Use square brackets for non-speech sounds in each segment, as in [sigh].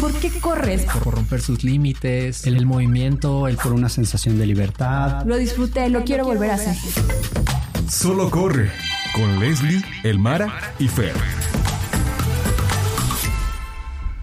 ¿Por qué corres? Por romper sus límites, el, el movimiento, el por una sensación de libertad. Lo disfruté, lo quiero volver a hacer. Solo corre con Leslie, Elmara y Fer.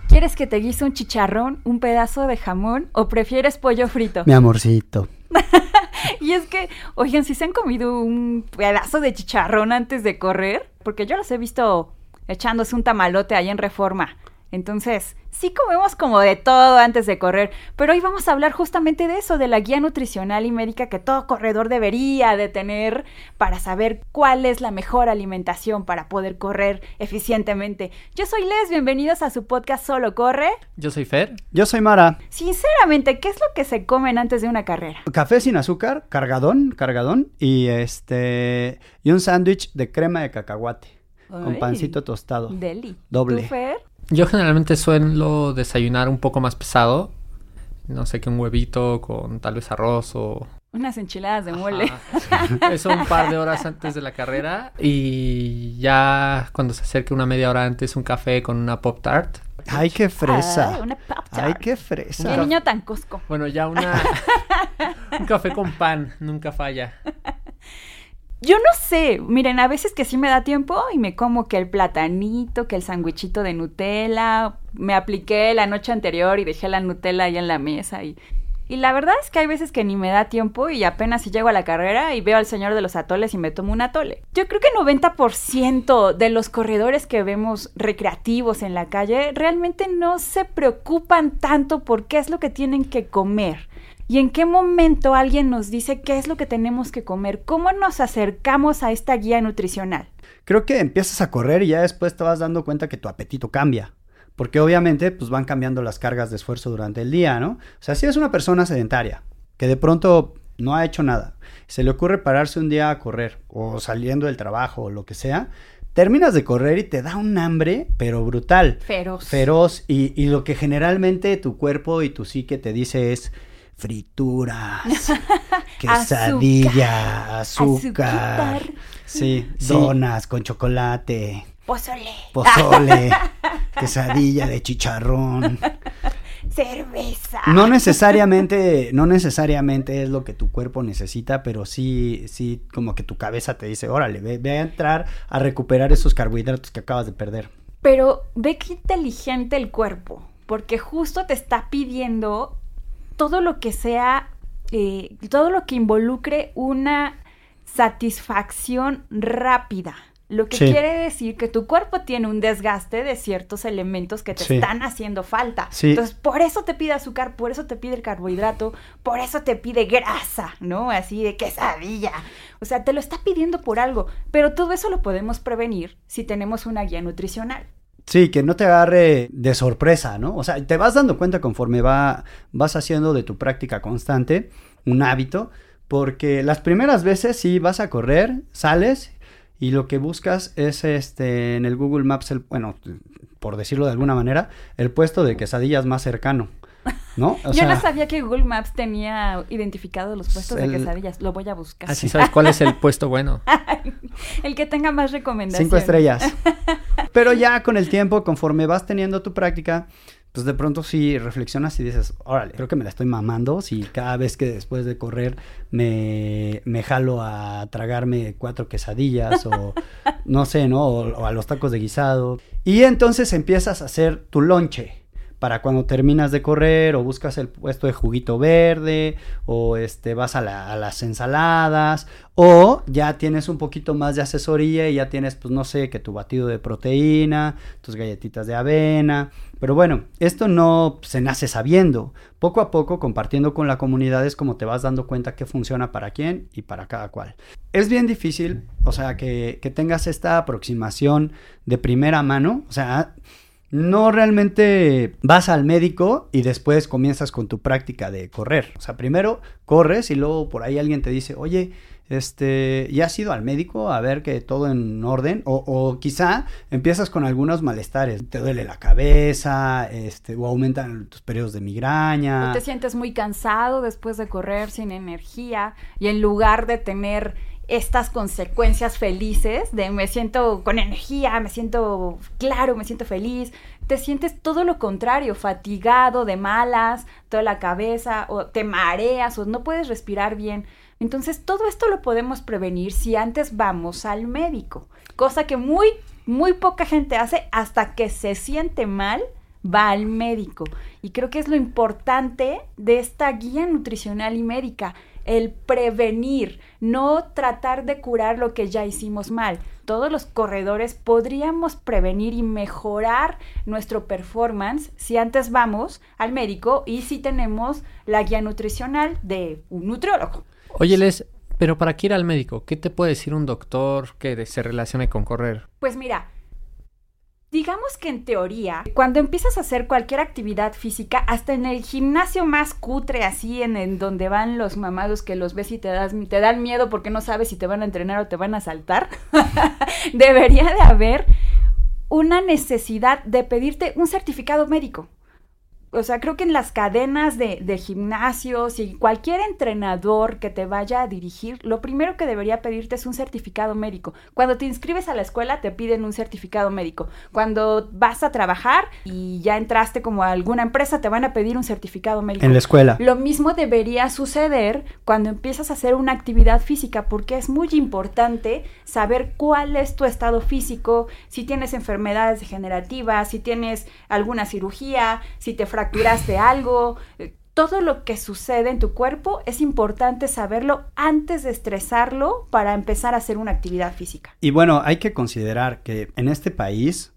¿Quieres que te guise un chicharrón, un pedazo de jamón o prefieres pollo frito? Mi amorcito. [laughs] y es que, oigan, si se han comido un pedazo de chicharrón antes de correr, porque yo los he visto echándose un tamalote ahí en reforma. Entonces, sí comemos como de todo antes de correr, pero hoy vamos a hablar justamente de eso, de la guía nutricional y médica que todo corredor debería de tener para saber cuál es la mejor alimentación para poder correr eficientemente. Yo soy Les, bienvenidos a su podcast Solo Corre. Yo soy Fer. Yo soy Mara. Sinceramente, ¿qué es lo que se comen antes de una carrera? Café sin azúcar, cargadón, cargadón y este y un sándwich de crema de cacahuate con pancito tostado. Deli. Doble. ¿Tú, Fer? Yo generalmente suelo desayunar un poco más pesado. No sé, que un huevito con tal vez arroz o... Unas enchiladas de mole. Ajá. [laughs] Eso un par de horas antes de la carrera. Y ya cuando se acerque una media hora antes, un café con una Pop Tart. Ay, qué fresa. Ay, una Pop-Tart. Ay, qué Qué fresa. niño tan cosco. Bueno, ya una... [laughs] un café con pan, nunca falla. Yo no sé, miren, a veces que sí me da tiempo y me como que el platanito, que el sandwichito de Nutella, me apliqué la noche anterior y dejé la Nutella ahí en la mesa y, y la verdad es que hay veces que ni me da tiempo y apenas si llego a la carrera y veo al señor de los atoles y me tomo un atole. Yo creo que 90% de los corredores que vemos recreativos en la calle realmente no se preocupan tanto por qué es lo que tienen que comer. ¿Y en qué momento alguien nos dice qué es lo que tenemos que comer? ¿Cómo nos acercamos a esta guía nutricional? Creo que empiezas a correr y ya después te vas dando cuenta que tu apetito cambia. Porque obviamente pues van cambiando las cargas de esfuerzo durante el día, ¿no? O sea, si es una persona sedentaria que de pronto no ha hecho nada, se le ocurre pararse un día a correr o saliendo del trabajo o lo que sea, terminas de correr y te da un hambre, pero brutal. Feroz. Feroz y, y lo que generalmente tu cuerpo y tu psique te dice es frituras, [laughs] quesadilla, azúcar, sí, Sí. donas con chocolate, Pozole. pozole, [laughs] quesadilla de chicharrón. Cerveza. No necesariamente, no necesariamente es lo que tu cuerpo necesita, pero sí, sí, como que tu cabeza te dice, órale, ve, ve a entrar a recuperar esos carbohidratos que acabas de perder. Pero ve qué inteligente el cuerpo, porque justo te está pidiendo todo lo que sea, eh, todo lo que involucre una satisfacción rápida. Lo que Sí. quiere decir que tu cuerpo tiene un desgaste de ciertos elementos que te Sí. están haciendo falta. Sí. Entonces, por eso te pide azúcar, por eso te pide el carbohidrato, por eso te pide grasa, ¿no? Así de quesadilla. O sea, te lo está pidiendo por algo. Pero todo eso lo podemos prevenir si tenemos una guía nutricional. Sí, que no te agarre de sorpresa, ¿no? O sea, te vas dando cuenta conforme va, vas haciendo de tu práctica constante un hábito, porque las primeras veces sí vas a correr, sales y lo que buscas es este en el Google Maps, el, bueno, por decirlo de alguna manera, el puesto de quesadillas más cercano, ¿no? [laughs] O Yo sea, no sabía que Google Maps tenía identificados los puestos el- de quesadillas. Lo voy a buscar. Así [laughs] sabes cuál es el puesto bueno. [laughs] El que tenga más recomendaciones. Cinco estrellas. Pero ya con el tiempo, conforme vas teniendo tu práctica, pues de pronto sí reflexionas y dices, órale, creo que me la estoy mamando si cada vez que después de correr me, me jalo a tragarme cuatro quesadillas o no sé, ¿no? O, o a los tacos de guisado. Y entonces empiezas a hacer tu lonche para cuando terminas de correr o buscas el puesto de juguito verde o este vas a, la- las ensaladas o ya tienes un poquito más de asesoría y ya tienes pues no sé que tu batido de proteína, tus galletitas de avena, pero bueno, esto no se nace sabiendo, poco a poco compartiendo con la comunidad es como te vas dando cuenta qué funciona para quién y para cada cual. Es bien difícil, o sea, que, que tengas esta aproximación de primera mano, o sea, no realmente vas al médico y después comienzas con tu práctica de correr. O sea, primero corres y luego por ahí alguien te dice, oye, este, ¿ya has ido al médico a ver que todo en orden? O, o quizá empiezas con algunos malestares. Te duele la cabeza, este, o aumentan tus periodos de migraña. O te sientes muy cansado después de correr sin energía y en lugar de tener estas consecuencias felices de me siento con energía, me siento claro, me siento feliz, te sientes todo lo contrario, fatigado, de malas, toda la cabeza, o te mareas, o no puedes respirar bien. Entonces, todo esto lo podemos prevenir si antes vamos al médico, cosa que muy, muy poca gente hace hasta que se siente mal va al médico. Y creo que es lo importante de esta guía nutricional y médica, el prevenir, no tratar de curar lo que ya hicimos mal. Todos los corredores podríamos prevenir y mejorar nuestro performance si antes vamos al médico y si tenemos la guía nutricional de un nutriólogo. Oye, Les, pero ¿para qué ir al médico? ¿Qué te puede decir un doctor que se relacione con correr? Pues mira, Digamos que en teoría, cuando empiezas a hacer cualquier actividad física, hasta en el gimnasio más cutre, así en, donde van los mamados que los ves y te, das, te dan miedo porque no sabes si te van a entrenar o te van a saltar, [laughs] debería de haber una necesidad de pedirte un certificado médico o sea, creo que en las cadenas de, de, gimnasios y cualquier entrenador que te vaya a dirigir, lo primero que debería pedirte es un certificado médico. Cuando te inscribes a la escuela, te piden un certificado médico. Cuando vas a trabajar y ya entraste como a alguna empresa, te van a pedir un certificado médico. En la escuela. Lo mismo debería suceder cuando empiezas a hacer una actividad física, porque es muy importante saber cuál es tu estado físico, si tienes enfermedades degenerativas, si tienes alguna cirugía, si te fracturaste algo, eh, todo lo que sucede en tu cuerpo es importante saberlo antes de estresarlo para empezar a hacer una actividad física. Y bueno, hay que considerar que en este país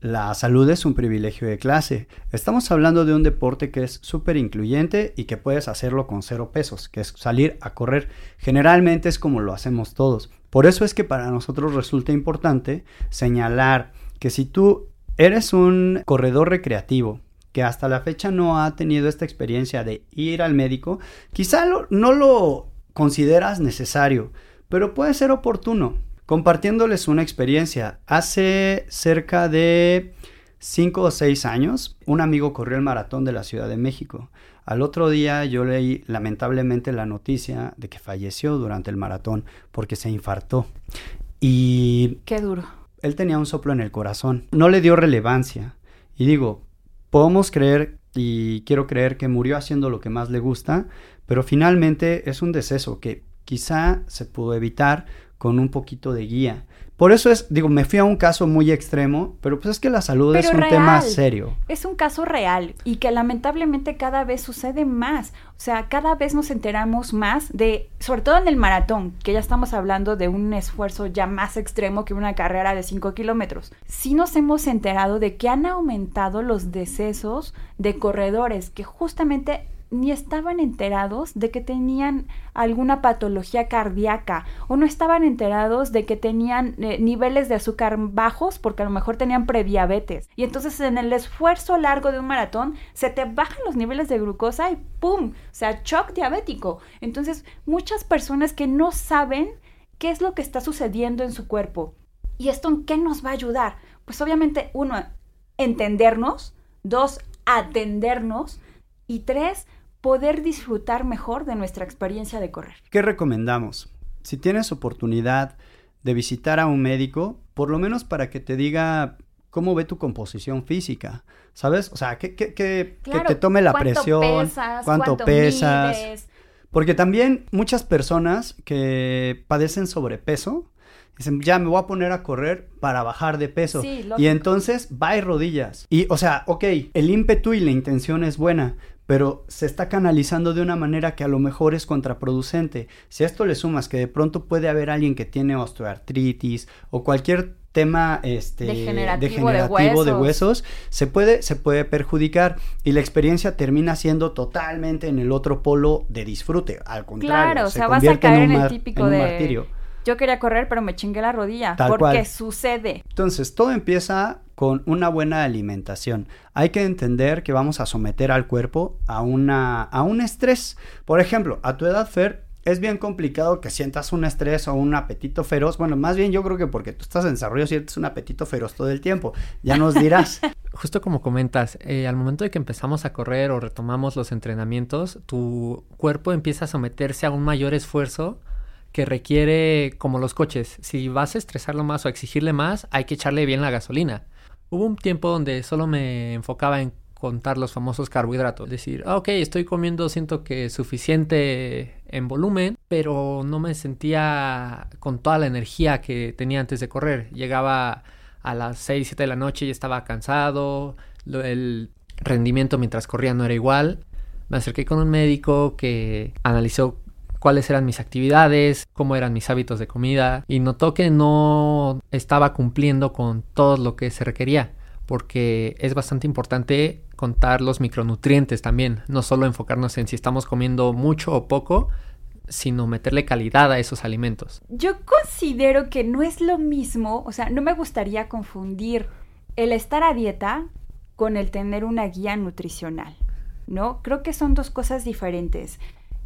la salud es un privilegio de clase. Estamos hablando de un deporte que es súper incluyente y que puedes hacerlo con cero pesos, que es salir a correr. Generalmente es como lo hacemos todos. Por eso es que para nosotros resulta importante señalar que si tú eres un corredor recreativo que hasta la fecha no ha tenido esta experiencia de ir al médico, quizá no lo consideras necesario, pero puede ser oportuno. Compartiéndoles una experiencia, hace cerca de 5 o 6 años, un amigo corrió el maratón de la Ciudad de México. Al otro día yo leí lamentablemente la noticia de que falleció durante el maratón porque se infartó. Y... Qué duro. Él tenía un soplo en el corazón. No le dio relevancia. Y digo, podemos creer y quiero creer que murió haciendo lo que más le gusta, pero finalmente es un deceso que quizá se pudo evitar con un poquito de guía. Por eso es, digo, me fui a un caso muy extremo, pero pues es que la salud es un tema serio. Es un caso real y que lamentablemente cada vez sucede más. O sea, cada vez nos enteramos más de, sobre todo en el maratón, que ya estamos hablando de un esfuerzo ya más extremo que una carrera de 5 kilómetros. Sí nos hemos enterado de que han aumentado los decesos de corredores que justamente ni estaban enterados de que tenían alguna patología cardíaca o no estaban enterados de que tenían eh, niveles de azúcar bajos porque a lo mejor tenían prediabetes. Y entonces en el esfuerzo largo de un maratón se te bajan los niveles de glucosa y ¡pum! O sea, shock diabético. Entonces muchas personas que no saben qué es lo que está sucediendo en su cuerpo. ¿Y esto en qué nos va a ayudar? Pues obviamente uno, entendernos, dos, atendernos y tres, poder disfrutar mejor de nuestra experiencia de correr. ¿Qué recomendamos? Si tienes oportunidad de visitar a un médico, por lo menos para que te diga cómo ve tu composición física, ¿sabes? O sea, que, que, que, te tome la presión, cuánto, pesas. Porque también muchas personas que padecen sobrepeso, dicen, ya me voy a poner a correr para bajar de peso. y entonces va y rodillas. Y, o sea, ok, el ímpetu y la intención es buena, pero se está canalizando de una manera que a lo mejor es contraproducente. Si a esto le sumas que de pronto puede haber alguien que tiene osteoartritis o cualquier tema este, degenerativo, de, huesos. se puede, se puede perjudicar y la experiencia termina siendo totalmente en el otro polo de disfrute. Al contrario, claro, o sea, vas a caer en, el típico de martirio. yo quería correr, pero me chingué la rodilla. porque sucede. Entonces, todo empieza con una buena alimentación. Hay que entender que vamos a someter al cuerpo a, una, a un estrés. Por ejemplo, a tu edad, Fer, es bien complicado que sientas un estrés o un apetito feroz. Bueno, más bien yo creo que porque tú estás en desarrollo sientes un apetito feroz todo el tiempo. Ya nos dirás. [laughs] Justo como comentas, eh, al momento de que empezamos a correr o retomamos los entrenamientos, tu cuerpo empieza a someterse a un mayor esfuerzo que requiere, como los coches, si vas a estresarlo más o a exigirle más, hay que echarle bien la gasolina Hubo un tiempo donde solo me enfocaba en contar los famosos carbohidratos. Decir, ah, ok, estoy comiendo, siento que suficiente en volumen, pero no me sentía con toda la energía que tenía antes de correr. Llegaba a las 6, 7 de la noche y estaba cansado, el rendimiento mientras corría no era igual. Me acerqué con un médico que analizó cuáles eran mis actividades, cómo eran mis hábitos de comida y notó que no estaba cumpliendo con todo lo que se requería porque es bastante importante contar los micronutrientes también, no solo enfocarnos en si estamos comiendo mucho o poco, sino meterle calidad a esos alimentos. Yo considero que no es lo mismo, o sea, no me gustaría confundir el estar a dieta con el tener una guía nutricional, ¿no? Creo que son dos cosas diferentes.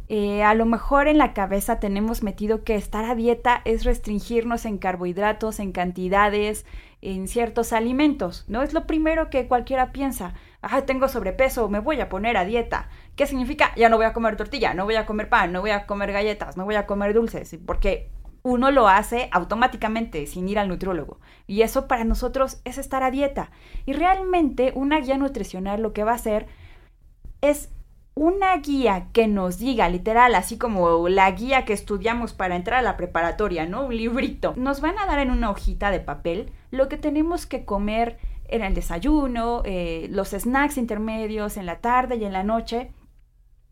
Eh, a lo mejor en la cabeza tenemos metido que estar a dieta es restringirnos en carbohidratos, en cantidades, en ciertos alimentos, ¿no? Es lo primero que cualquiera piensa. Ah, tengo sobrepeso, me voy a poner a dieta. ¿Qué significa? Ya no voy a comer tortilla, no voy a comer pan, no voy a comer galletas, no voy a comer dulces, porque uno lo hace automáticamente sin ir al nutriólogo. Y eso para nosotros es estar a dieta. Y realmente una guía nutricional lo que va a hacer es una guía que nos diga, literal, así como la guía que estudiamos para entrar a la preparatoria, ¿no? Un librito. Nos van a dar en una hojita de papel lo que tenemos que comer en el desayuno, eh, los snacks intermedios en la tarde y en la noche.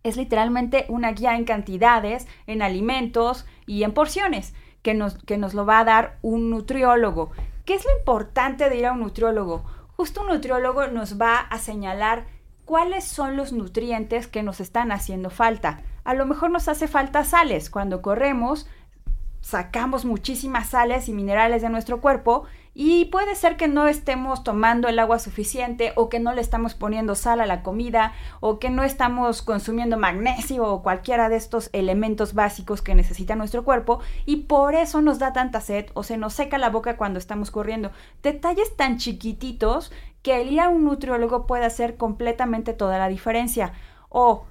Es literalmente una guía en cantidades, en alimentos y en porciones que nos, que nos lo va a dar un nutriólogo. ¿Qué es lo importante de ir a un nutriólogo? Justo un nutriólogo nos va a señalar cuáles son los nutrientes que nos están haciendo falta. A lo mejor nos hace falta sales. Cuando corremos, sacamos muchísimas sales y minerales de nuestro cuerpo y puede ser que no estemos tomando el agua suficiente o que no le estamos poniendo sal a la comida o que no estamos consumiendo magnesio o cualquiera de estos elementos básicos que necesita nuestro cuerpo y por eso nos da tanta sed o se nos seca la boca cuando estamos corriendo. Detalles tan chiquititos que el ir a un nutriólogo puede hacer completamente toda la diferencia. O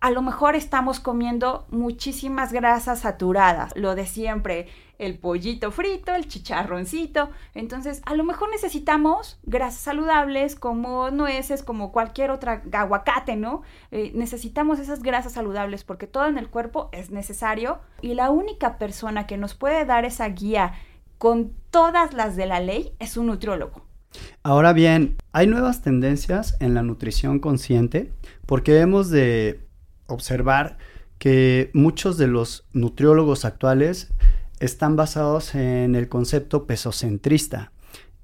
a lo mejor estamos comiendo muchísimas grasas saturadas, lo de siempre, el pollito frito, el chicharroncito. Entonces, a lo mejor necesitamos grasas saludables como nueces, como cualquier otra aguacate, ¿no? Eh, necesitamos esas grasas saludables porque todo en el cuerpo es necesario y la única persona que nos puede dar esa guía con todas las de la ley es un nutriólogo. Ahora bien, hay nuevas tendencias en la nutrición consciente porque hemos de observar que muchos de los nutriólogos actuales están basados en el concepto pesocentrista.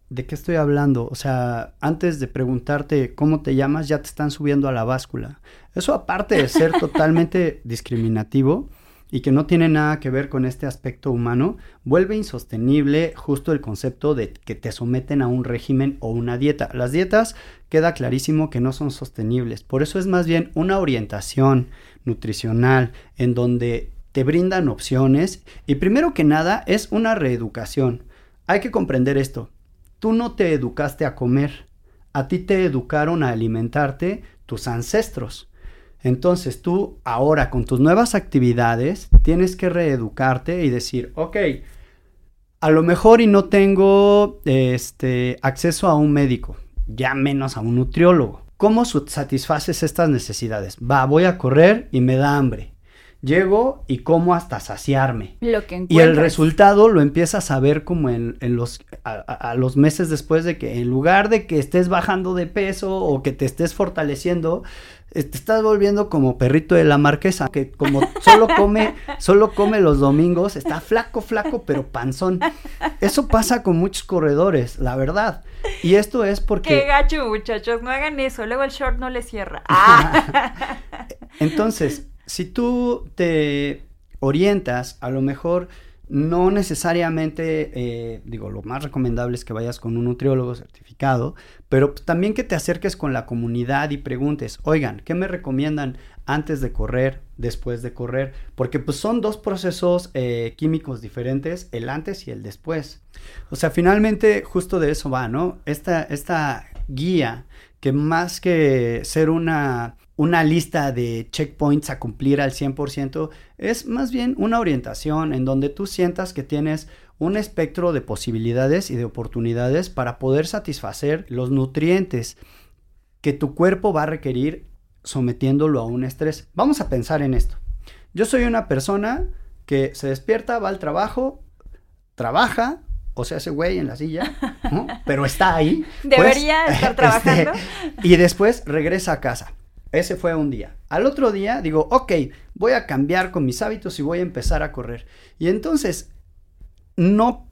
¿De qué estoy hablando? O sea, antes de preguntarte cómo te llamas, ya te están subiendo a la báscula. Eso aparte de ser [laughs] totalmente discriminativo, y que no tiene nada que ver con este aspecto humano, vuelve insostenible justo el concepto de que te someten a un régimen o una dieta. Las dietas queda clarísimo que no son sostenibles, por eso es más bien una orientación nutricional en donde te brindan opciones y primero que nada es una reeducación. Hay que comprender esto. Tú no te educaste a comer, a ti te educaron a alimentarte tus ancestros. Entonces tú ahora con tus nuevas actividades tienes que reeducarte y decir, ok, a lo mejor y no tengo este, acceso a un médico, ya menos a un nutriólogo. ¿Cómo satisfaces estas necesidades? Va, voy a correr y me da hambre. Llego y como hasta saciarme. y el resultado lo empiezas a ver como en, los, a, los meses después de que en lugar de que estés bajando de peso o que te estés fortaleciendo, eh, te estás volviendo como perrito de la marquesa, que como [laughs] solo come, solo come los domingos, está flaco, flaco, pero panzón. Eso pasa con muchos corredores, la verdad. Y esto es porque... Qué gacho, muchachos, no hagan eso, luego el short no le cierra. [laughs] Entonces, si tú te orientas, a lo mejor no necesariamente, eh, digo, lo más recomendable es que vayas con un nutriólogo certificado, pero también que te acerques con la comunidad y preguntes, oigan, ¿qué me recomiendan antes de correr, después de correr? Porque pues son dos procesos eh, químicos diferentes, el antes y el después. O sea, finalmente justo de eso va, ¿no? Esta, esta guía que más que ser una una lista de checkpoints a cumplir al 100%, es más bien una orientación en donde tú sientas que tienes un espectro de posibilidades y de oportunidades para poder satisfacer los nutrientes que tu cuerpo va a requerir sometiéndolo a un estrés. Vamos a pensar en esto. Yo soy una persona que se despierta, va al trabajo, trabaja, o sea, ese güey en la silla, ¿no? [laughs] pero está ahí. Debería pues, estar [laughs] trabajando. este, y después regresa a casa. Ese fue un día. Al otro día digo, ok, voy a cambiar con mis hábitos y voy a empezar a correr. Y entonces, no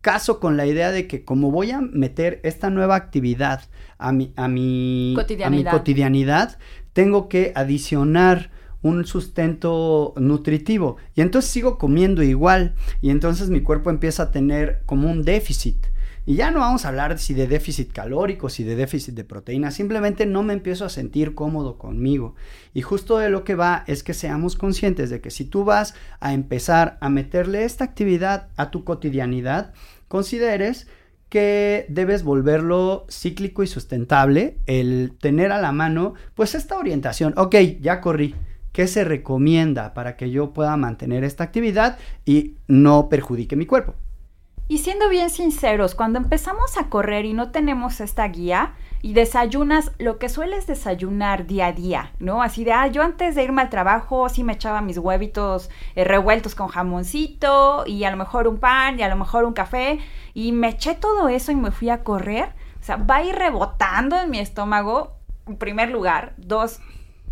caso con la idea de que como voy a meter esta nueva actividad a mi, a mi, a mi Cotidianidad. cotidianidad, tengo que adicionar un sustento nutritivo. Y entonces sigo comiendo igual. Y entonces mi cuerpo empieza a tener como un déficit. Y ya no vamos a hablar si de déficit calórico, si de déficit de proteína, simplemente no me empiezo a sentir cómodo conmigo. Y justo de lo que va es que seamos conscientes de que si tú vas a empezar a meterle esta actividad a tu cotidianidad, consideres que debes volverlo cíclico y sustentable, el tener a la mano pues esta orientación. Ok, ya corrí. ¿Qué se recomienda para que yo pueda mantener esta actividad y no perjudique mi cuerpo? Y siendo bien sinceros, cuando empezamos a correr y no tenemos esta guía y desayunas lo que sueles desayunar día a día, ¿no? Así de, ah, yo antes de irme al trabajo sí me echaba mis huevitos eh, revueltos con jamoncito y a lo mejor un pan y a lo mejor un café y me eché todo eso y me fui a correr. O sea, va a ir rebotando en mi estómago, en primer lugar. Dos,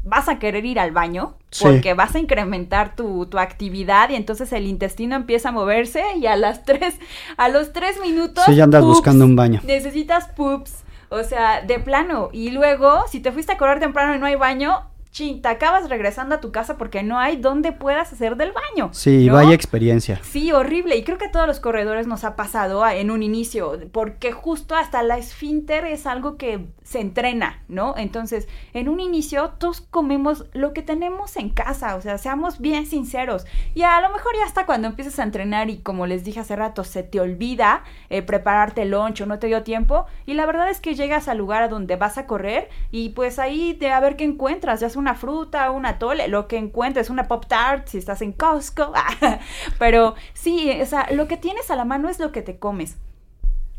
vas a querer ir al baño Sí. porque vas a incrementar tu, tu actividad y entonces el intestino empieza a moverse y a las tres, a los tres minutos. Sí, ya andas pups, buscando un baño. Necesitas poops. O sea, de plano. Y luego, si te fuiste a correr temprano y no hay baño, chin, te acabas regresando a tu casa porque no hay donde puedas hacer del baño. Sí, ¿no? vaya experiencia. Sí, horrible. Y creo que a todos los corredores nos ha pasado a- en un inicio, porque justo hasta la esfínter es algo que se entrena, ¿no? Entonces, en un inicio, todos comemos lo que tenemos en casa, o sea, seamos bien sinceros. Y a lo mejor ya hasta cuando empiezas a entrenar y como les dije hace rato, se te olvida eh, prepararte el lunch o no te dio tiempo. Y la verdad es que llegas al lugar a donde vas a correr y pues ahí de a ver qué encuentras, ya sea una fruta, una tole, lo que encuentres, una pop tart, si estás en Costco. [laughs] Pero sí, o sea, lo que tienes a la mano es lo que te comes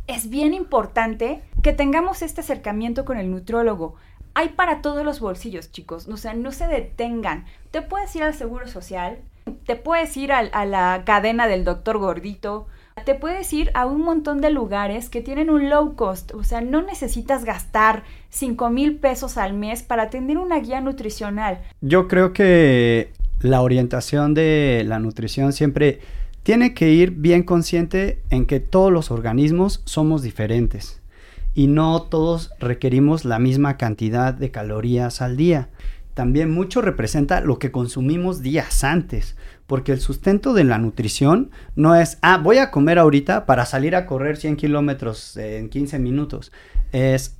es bien importante que tengamos este acercamiento con el nutriólogo. Hay para todos los bolsillos, chicos. O sea, no se detengan. Te puedes ir al Seguro Social, te puedes ir a, la cadena del doctor gordito, te puedes ir a un montón de lugares que tienen un low cost. O sea, no necesitas gastar 5 mil pesos al mes para tener una guía nutricional. Yo creo que la orientación de la nutrición siempre tiene que ir bien consciente en que todos los organismos somos diferentes y no todos requerimos la misma cantidad de calorías al día. También mucho representa lo que consumimos días antes, porque el sustento de la nutrición no es, ah, voy a comer ahorita para salir a correr 100 kilómetros en 15 minutos. Es,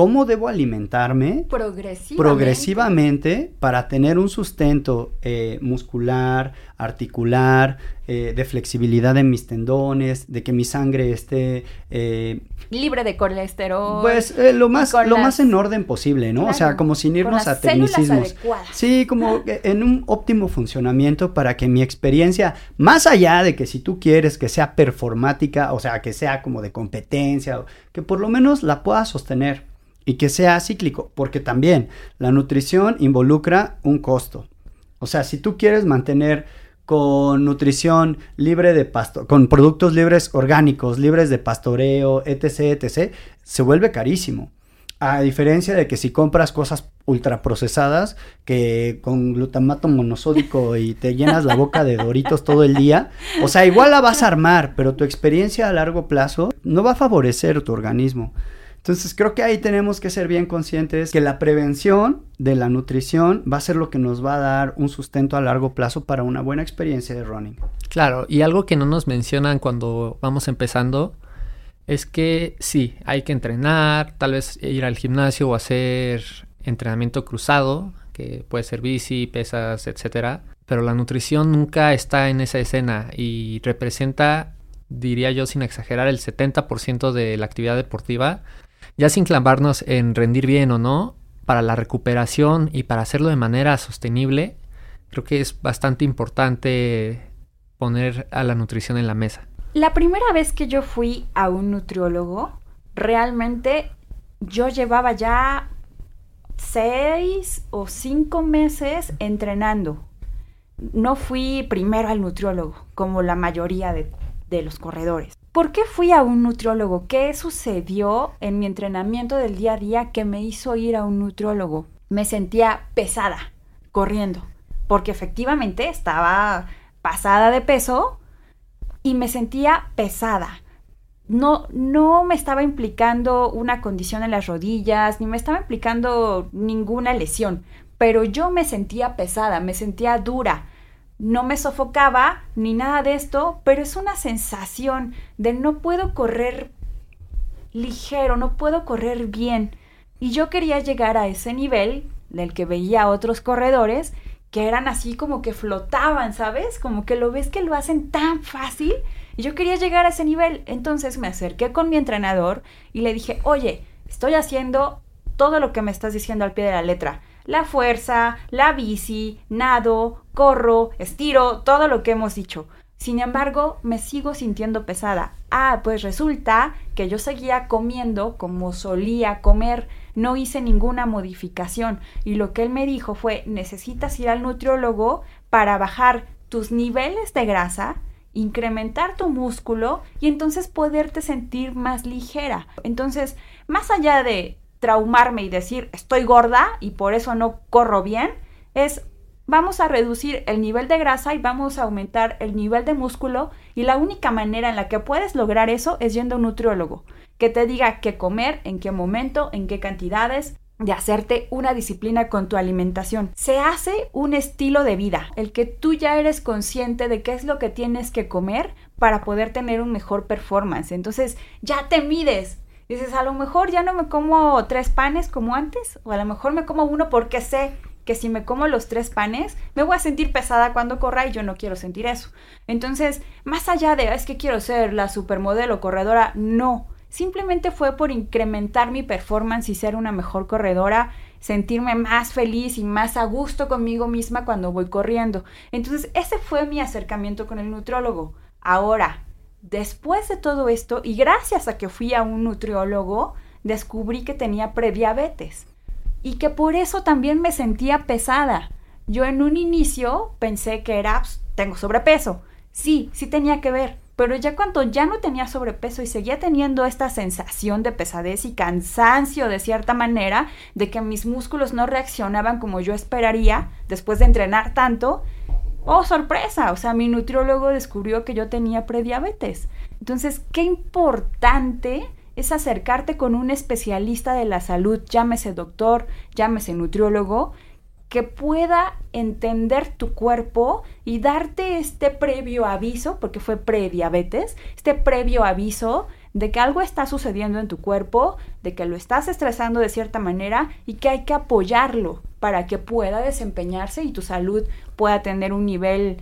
¿cómo debo alimentarme Progresivamente. progresivamente para tener un sustento eh, muscular, articular, eh, de flexibilidad en mis tendones, de que mi sangre esté eh, Libre de colesterol. pues eh, lo más lo las- más en orden posible, ¿no? O sea, como sin irnos a tecnicismos. Sí, como en un óptimo funcionamiento para que mi experiencia, más allá de que si tú quieres que sea performática, o sea, que sea como de competencia, que por lo menos la pueda sostener y que sea cíclico, porque también la nutrición involucra un costo. O sea, si tú quieres mantener con nutrición libre de pasto, con productos libres orgánicos, libres de pastoreo, etc, etc, se vuelve carísimo. A diferencia de que si compras cosas ultraprocesadas que con glutamato monosódico y te llenas la boca de doritos todo el día, o sea, igual la vas a armar, pero tu experiencia a largo plazo no va a favorecer tu organismo. Entonces creo que ahí tenemos que ser bien conscientes que la prevención de la nutrición va a ser lo que nos va a dar un sustento a largo plazo para una buena experiencia de running. Claro, y algo que no nos mencionan cuando vamos empezando es que sí, hay que entrenar, tal vez ir al gimnasio o hacer entrenamiento cruzado, que puede ser bici, pesas, etcétera, pero la nutrición nunca está en esa escena y representa, diría yo sin exagerar, el 70% de la actividad deportiva, ya sin clavarnos en rendir bien o no, para la recuperación y para hacerlo de manera sostenible, creo que es bastante importante poner a la nutrición en la mesa. La primera vez que yo fui a un nutriólogo, realmente yo llevaba ya seis o cinco meses entrenando. No fui primero al nutriólogo, como la mayoría de, de los corredores. ¿Por qué fui a un nutriólogo? ¿Qué sucedió en mi entrenamiento del día a día que me hizo ir a un nutriólogo? Me sentía pesada corriendo, porque efectivamente estaba pasada de peso y me sentía pesada. No, no me estaba implicando una condición en las rodillas, ni me estaba implicando ninguna lesión, pero yo me sentía pesada, me sentía dura. No me sofocaba ni nada de esto, pero es una sensación de no puedo correr ligero, no puedo correr bien. Y yo quería llegar a ese nivel del que veía otros corredores que eran así como que flotaban, ¿sabes? Como que lo ves que lo hacen tan fácil. Y yo quería llegar a ese nivel. Entonces me acerqué con mi entrenador y le dije, oye, estoy haciendo todo lo que me estás diciendo al pie de la letra. La fuerza, la bici, nado, corro, estiro, todo lo que hemos dicho. Sin embargo, me sigo sintiendo pesada. Ah, pues resulta que yo seguía comiendo como solía comer no hice ninguna modificación y lo que él me dijo fue necesitas ir al nutriólogo para bajar tus niveles de grasa, incrementar tu músculo y entonces poderte sentir más ligera. Entonces, más allá de traumarme y decir estoy gorda y por eso no corro bien, es vamos a reducir el nivel de grasa y vamos a aumentar el nivel de músculo y la única manera en la que puedes lograr eso es yendo a un nutriólogo que te diga qué comer, en qué momento, en qué cantidades, de hacerte una disciplina con tu alimentación. Se hace un estilo de vida, el que tú ya eres consciente de qué es lo que tienes que comer para poder tener un mejor performance. Entonces ya te mides. Dices, a lo mejor ya no me como tres panes como antes, o a lo mejor me como uno porque sé que si me como los tres panes, me voy a sentir pesada cuando corra y yo no quiero sentir eso. Entonces, más allá de, es que quiero ser la supermodelo corredora, no simplemente fue por incrementar mi performance y ser una mejor corredora, sentirme más feliz y más a gusto conmigo misma cuando voy corriendo. Entonces, ese fue mi acercamiento con el nutriólogo. Ahora, después de todo esto, y gracias a que fui a un nutriólogo, descubrí que tenía prediabetes y que por eso también me sentía pesada. Yo en un inicio pensé que era, pues, tengo sobrepeso. Sí, sí tenía que ver, pero ya cuando ya no tenía sobrepeso y seguía teniendo esta sensación de pesadez y cansancio de cierta manera, de que mis músculos no reaccionaban como yo esperaría después de entrenar tanto, oh sorpresa, o sea, mi nutriólogo descubrió que yo tenía prediabetes. Entonces, qué importante es acercarte con un especialista de la salud, llámese doctor, llámese nutriólogo, que pueda entender tu cuerpo y darte este previo aviso, porque fue prediabetes, este previo aviso de que algo está sucediendo en tu cuerpo, de que lo estás estresando de cierta manera y que hay que apoyarlo para que pueda desempeñarse y tu salud pueda tener un nivel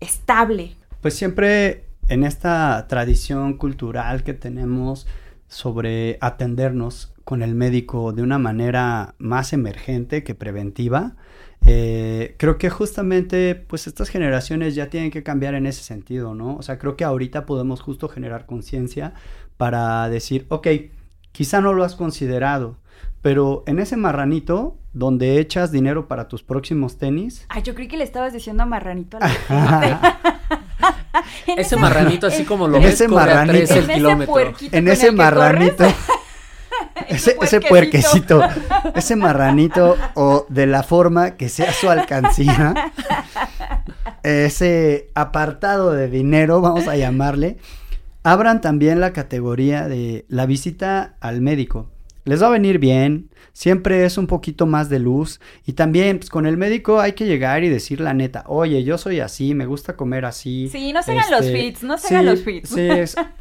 estable. Pues siempre en esta tradición cultural que tenemos sobre atendernos con el médico de una manera más emergente que preventiva, eh, creo que justamente pues estas generaciones ya tienen que cambiar en ese sentido, ¿no? O sea, creo que ahorita podemos justo generar conciencia para decir, ok, quizá no lo has considerado, pero en ese marranito donde echas dinero para tus próximos tenis. Ay, yo creí que le estabas diciendo a marranito a la [laughs] [laughs] ese, marranito así como lo ves ese marranito, el kilómetro. En ese marranito. [laughs] ese, ese puerquecito, ese marranito o de la forma que sea su alcancía, ese apartado de dinero, vamos a llamarle, abran también la categoría de la visita al médico. Les va a venir bien, siempre es un poquito más de luz y también pues, con el médico hay que llegar y decir la neta, oye, yo soy así, me gusta comer así. Sí, no se hagan los este, fits, no se hagan los fits. Sí,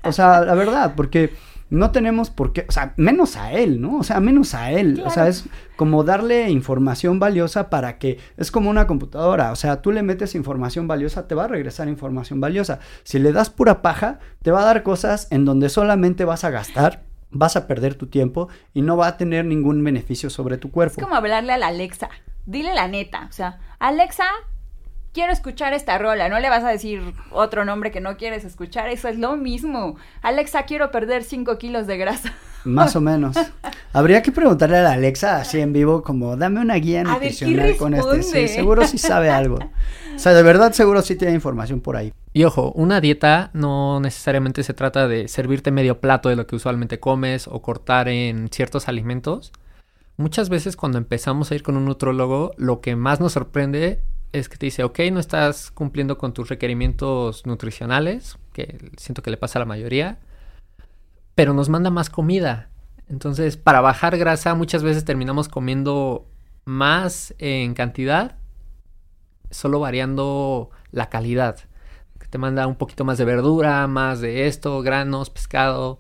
o sea, la verdad, porque no tenemos por qué, o sea, menos a él, ¿no? O sea, menos a él. O sea, es como darle información valiosa para que, es como una computadora, o sea, tú le metes información valiosa, te va a regresar información valiosa. Si le das pura paja, te va a dar cosas en donde solamente vas a gastar, vas a perder tu tiempo y no va a tener ningún beneficio sobre tu cuerpo. Es como hablarle a la Alexa, dile la neta, o sea, Alexa, quiero escuchar esta rola, no le vas a decir otro nombre que no quieres escuchar, eso es lo mismo. Alexa, quiero perder 5 kilos de grasa. [laughs] Más o menos. Habría que preguntarle a la Alexa así en vivo, como, dame una guía A ver, ¿qué nutricional con este. Sí, seguro sí sabe algo. O sea, de verdad seguro sí tiene información por ahí. Y ojo, una dieta no necesariamente se trata de servirte medio plato de lo que usualmente comes o cortar en ciertos alimentos. Muchas veces cuando empezamos a ir con un nutrólogo, lo que más nos sorprende es que te dice, ok, no estás cumpliendo con tus requerimientos nutricionales, que siento que le pasa a la mayoría, pero nos manda más comida. Entonces, para bajar grasa muchas veces terminamos comiendo más en cantidad, solo variando la calidad. Te manda un poquito más de verdura, más de esto, granos, pescado.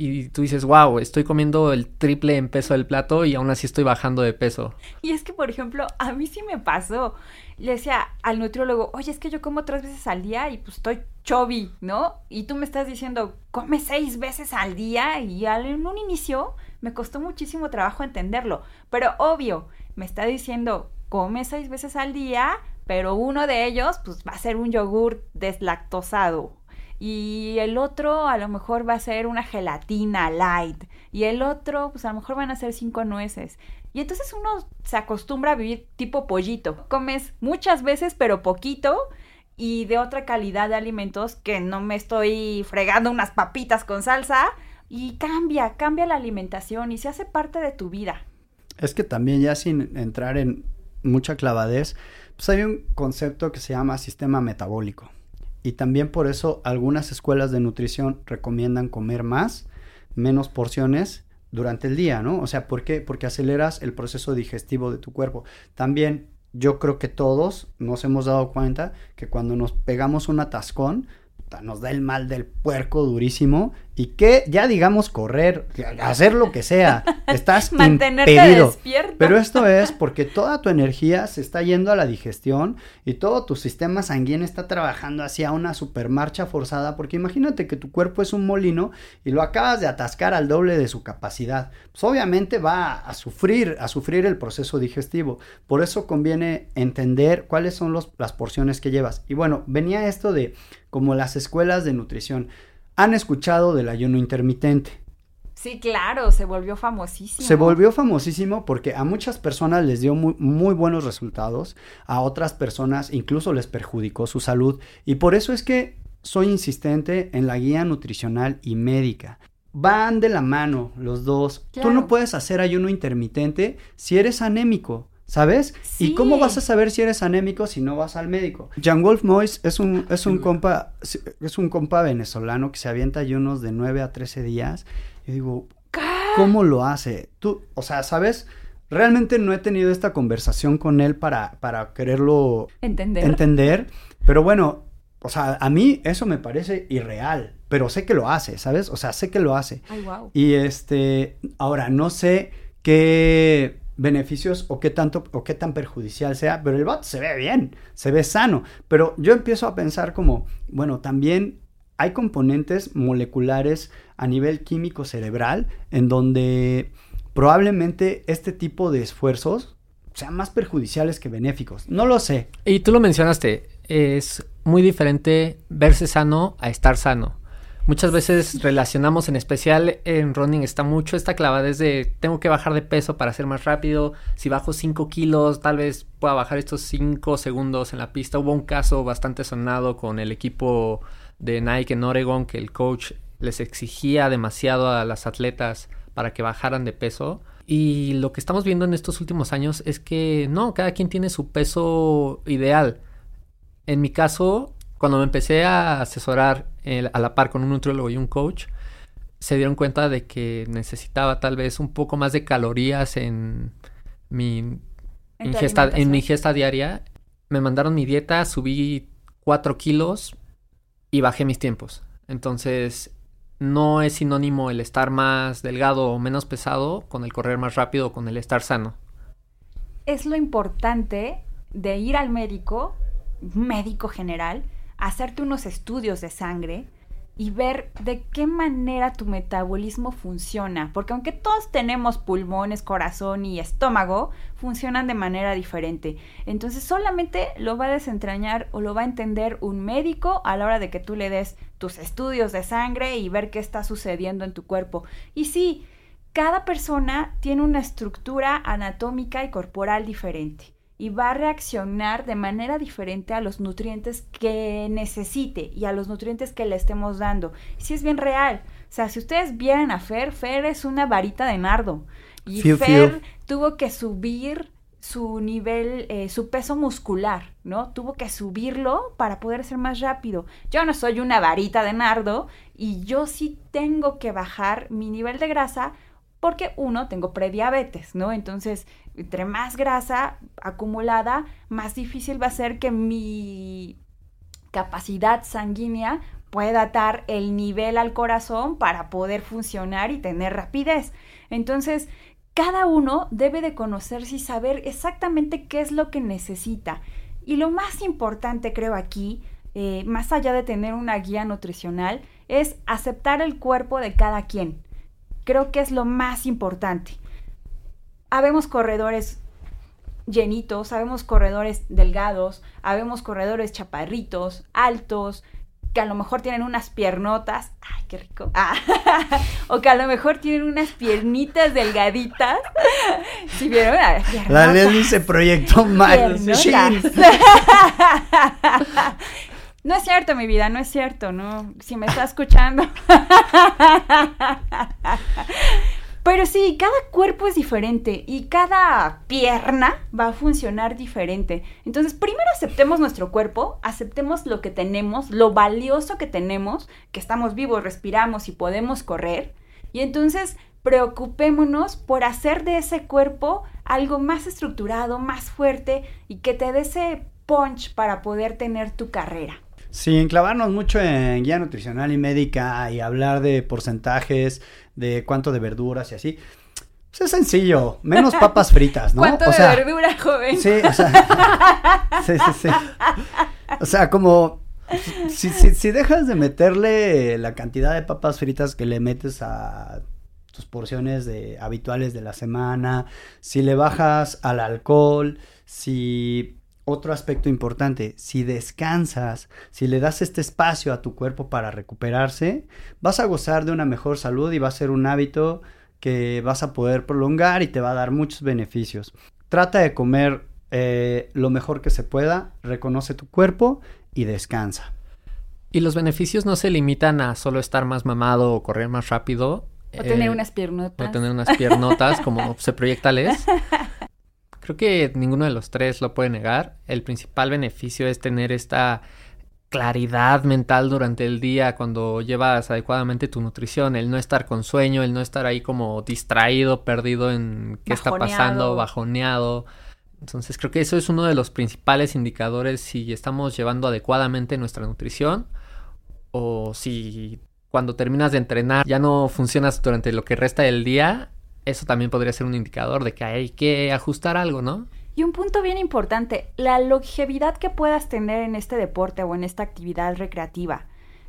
Y tú dices, wow, estoy comiendo el triple en peso del plato y aún así estoy bajando de peso. Y es que, por ejemplo, a mí sí me pasó. Le decía al nutriólogo, oye, es que yo como tres veces al día y pues estoy chubby, ¿no? Y tú me estás diciendo, come seis veces al día y en un inicio me costó muchísimo trabajo entenderlo. Pero obvio, me está diciendo, come seis veces al día, pero uno de ellos pues va a ser un yogur deslactosado. Y el otro a lo mejor va a ser una gelatina light. Y el otro, pues a lo mejor van a ser cinco nueces. Y entonces uno se acostumbra a vivir tipo pollito. Comes muchas veces, pero poquito. Y de otra calidad de alimentos que no me estoy fregando unas papitas con salsa. Y cambia, cambia la alimentación y se hace parte de tu vida. Es que también ya sin entrar en mucha clavadez, pues hay un concepto que se llama sistema metabólico. Y también por eso algunas escuelas de nutrición recomiendan comer más, menos porciones durante el día, ¿no? O sea, ¿por qué? Porque aceleras el proceso digestivo de tu cuerpo. También yo creo que todos nos hemos dado cuenta que cuando nos pegamos un atascón, nos da el mal del puerco durísimo y que ya digamos correr, hacer lo que sea, [laughs] estás Mantenerte impedido. despierto. Pero esto es porque toda tu energía se está yendo a la digestión y todo tu sistema sanguíneo está trabajando hacia una supermarcha forzada, porque imagínate que tu cuerpo es un molino y lo acabas de atascar al doble de su capacidad. Pues obviamente va a sufrir, a sufrir el proceso digestivo. Por eso conviene entender cuáles son los- las porciones que llevas. Y bueno, venía esto de como las escuelas de nutrición. Han escuchado del ayuno intermitente. Sí, claro, se volvió famosísimo. Se volvió famosísimo porque a muchas personas les dio muy, muy buenos resultados, a otras personas incluso les perjudicó su salud y por eso es que soy insistente en la guía nutricional y médica. Van de la mano los dos. Tú no puedes hacer ayuno intermitente si eres anémico. ¿Sabes? ¿Y cómo vas a saber si eres anémico si no vas al médico? Jean Wolf Mois es un, es un compa, es un compa venezolano que se avienta ayunos de 9 a 13 días. Y digo, ¿Cómo lo hace? Tú, o sea, ¿sabes? Realmente no he tenido esta conversación con él para, para quererlo ¿Entender? entender, pero bueno, o sea, a mí eso me parece irreal, pero sé que lo hace, ¿sabes? O sea, sé que lo hace. Ay, wow. Y este, ahora no sé qué beneficios o qué tanto o qué tan perjudicial sea, pero el vato se ve bien, se ve sano, pero yo empiezo a pensar como, bueno, también hay componentes moleculares a nivel químico cerebral en donde probablemente este tipo de esfuerzos sean más perjudiciales que benéficos. No lo sé. Y tú lo mencionaste, es muy diferente verse sano a estar sano. Muchas veces relacionamos, en especial en running, está mucho esta clavadez de tengo que bajar de peso para ser más rápido. Si bajo 5 kilos, tal vez pueda bajar estos 5 segundos en la pista. Hubo un caso bastante sonado con el equipo de Nike en Oregon que el coach les exigía demasiado a las atletas para que bajaran de peso. Y lo que estamos viendo en estos últimos años es que no, cada quien tiene su peso ideal. En mi caso, cuando me empecé a asesorar el- a la par con un nutriólogo y un coach, se dieron cuenta de que necesitaba tal vez un poco más de calorías en mi ingesta, en mi ingesta diaria. Me mandaron mi dieta, subí 4 kilos y bajé mis tiempos. Entonces, no es sinónimo el estar más delgado o menos pesado con el correr más rápido o con el estar sano. es lo importante de ir al médico, médico general, hacerte unos estudios de sangre y ver de qué manera tu metabolismo funciona, porque aunque todos tenemos pulmones, corazón y estómago, funcionan de manera diferente. Entonces solamente lo va a desentrañar o lo va a entender un médico a la hora de que tú le des tus estudios de sangre y ver qué está sucediendo en tu cuerpo. Y sí, cada persona tiene una estructura anatómica y corporal diferente y va a reaccionar de manera diferente a los nutrientes que necesite y a los nutrientes que le estemos dando. Si es bien real. O sea, si ustedes vieran a Fer, Fer es una varita de nardo. Y Fer tuvo que subir su nivel, eh, su peso muscular, ¿no? Tuvo que subirlo para poder ser más rápido. Yo no soy una varita de nardo y yo sí tengo que bajar mi nivel de grasa porque uno, tengo prediabetes, ¿no? Entonces, entre más grasa acumulada, más difícil va a ser que mi capacidad sanguínea pueda dar el nivel al corazón para poder funcionar y tener rapidez. Entonces, cada uno debe de conocerse y saber exactamente qué es lo que necesita. Y lo más importante, creo aquí, eh, más allá de tener una guía nutricional, es aceptar el cuerpo de cada quien creo que es lo más importante. Habemos corredores llenitos, habemos corredores delgados, habemos corredores chaparritos, altos, que a lo mejor tienen unas piernotas, ay, qué rico, [laughs] ah, o que a lo mejor tienen unas piernitas delgaditas. [laughs] ¿Sí vieron? La Leslie se proyectó mal. [laughs] No es cierto, mi vida, no es cierto, no. Si me está escuchando. [laughs] Pero sí, cada cuerpo es diferente y cada pierna va a funcionar diferente. Entonces, primero aceptemos nuestro cuerpo, aceptemos lo que tenemos, lo valioso que tenemos, que estamos vivos, respiramos y podemos correr. Y entonces, preocupémonos por hacer de ese cuerpo algo más estructurado, más fuerte y que te dé ese punch para poder tener tu carrera. Sí, enclavarnos mucho en guía nutricional y médica y hablar de porcentajes, de cuánto de verduras y así. Pues es sencillo, menos [laughs] papas fritas, ¿no? ¿Cuánto de verdura, joven? Sí, o sea, [laughs] sí, sí, sí. O sea, como si, si, si dejas de meterle la cantidad de papas fritas que le metes a tus porciones de, habituales de la semana, si le bajas al alcohol, si otro aspecto importante, si descansas, si le das este espacio a tu cuerpo para recuperarse, vas a gozar de una mejor salud y va a ser un hábito que vas a poder prolongar y te va a dar muchos beneficios. Trata de comer eh, lo mejor que se pueda, reconoce tu cuerpo y descansa. Y los beneficios no se limitan a solo estar más mamado o correr más rápido. O tener eh, unas piernotas. O tener unas piernotas, como [laughs] se proyecta Les. Creo que ninguno de los tres lo puede negar. El principal beneficio es tener esta claridad mental durante el día cuando llevas adecuadamente tu nutrición, el no estar con sueño, el no estar ahí como distraído, perdido en qué está pasando, bajoneado. Entonces creo que eso es uno de los principales indicadores si estamos llevando adecuadamente nuestra nutrición o si cuando terminas de entrenar ya no funcionas durante lo que resta del día, eso también podría ser un indicador de que hay que ajustar algo, ¿no? Y un punto bien importante, la longevidad que puedas tener en este deporte o en esta actividad recreativa.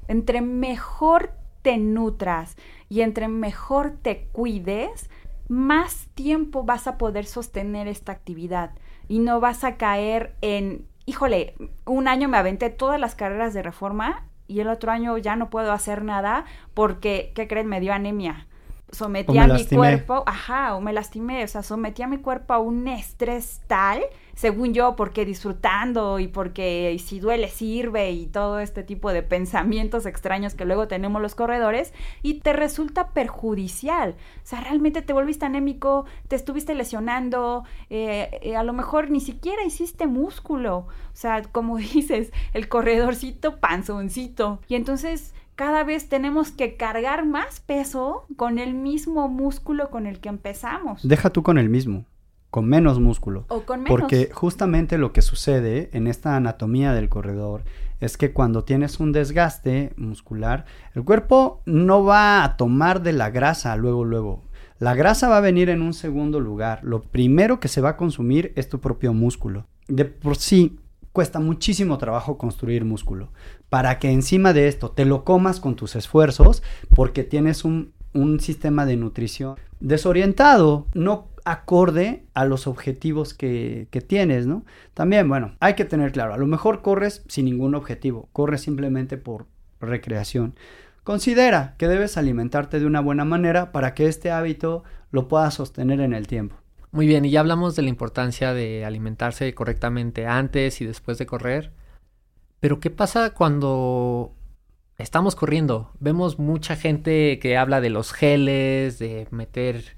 Entre mejor te nutras y entre mejor te cuides, más tiempo vas a poder sostener esta actividad y no vas a caer en, híjole, un año me aventé todas las carreras de reforma y el otro año ya no puedo hacer nada porque, ¿qué creen? Me dio anemia sometí a mi cuerpo, ajá, o me lastimé, o sea, sometí a mi cuerpo a un estrés tal, según yo, porque disfrutando y porque si duele sirve y todo este tipo de pensamientos extraños que luego tenemos los corredores y te resulta perjudicial, o sea, realmente te volviste anémico, te estuviste lesionando, eh, eh, a lo mejor ni siquiera hiciste músculo, o sea, como [laughs] dices, el corredorcito panzoncito, y entonces cada vez tenemos que cargar más peso con el mismo músculo con el que empezamos. Deja tú con el mismo, con menos músculo. O con menos. Porque justamente lo que sucede en esta anatomía del corredor es que cuando tienes un desgaste muscular, el cuerpo no va a tomar de la grasa luego, luego. La grasa va a venir en un segundo lugar. Lo primero que se va a consumir es tu propio músculo. De por sí, cuesta muchísimo trabajo construir músculo. Para que encima de esto te lo comas con tus esfuerzos, porque tienes un, un sistema de nutrición desorientado, no acorde a los objetivos que, que, tienes, ¿no? También, bueno, hay que tener claro, a lo mejor corres sin ningún objetivo, corres simplemente por recreación. Considera que debes alimentarte de una buena manera para que este hábito lo puedas sostener en el tiempo. Muy bien, y ya hablamos de la importancia de alimentarse correctamente antes y después de correr. Pero ¿qué pasa cuando estamos corriendo? Vemos mucha gente que habla de los geles, de meter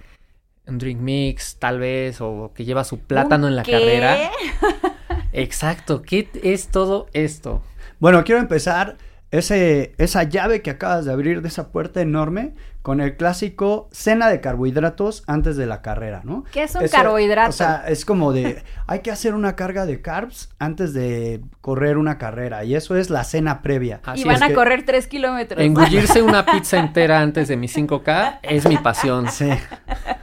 un drink mix, tal vez, o que lleva su plátano en la ¿Qué? carrera. [laughs] Exacto, ¿qué es todo esto? Bueno, quiero empezar ese, esa llave que acabas de abrir de esa puerta enorme con el clásico cena de carbohidratos antes de la carrera, ¿no? ¿Qué es un Eso, carbohidrato? O sea, es como de, hay que hacer una carga de carbs antes de correr una carrera y eso es la cena previa. Así y van a correr tres kilómetros. Engullirse una [laughs] pizza entera antes de mi 5K es mi pasión. Sí.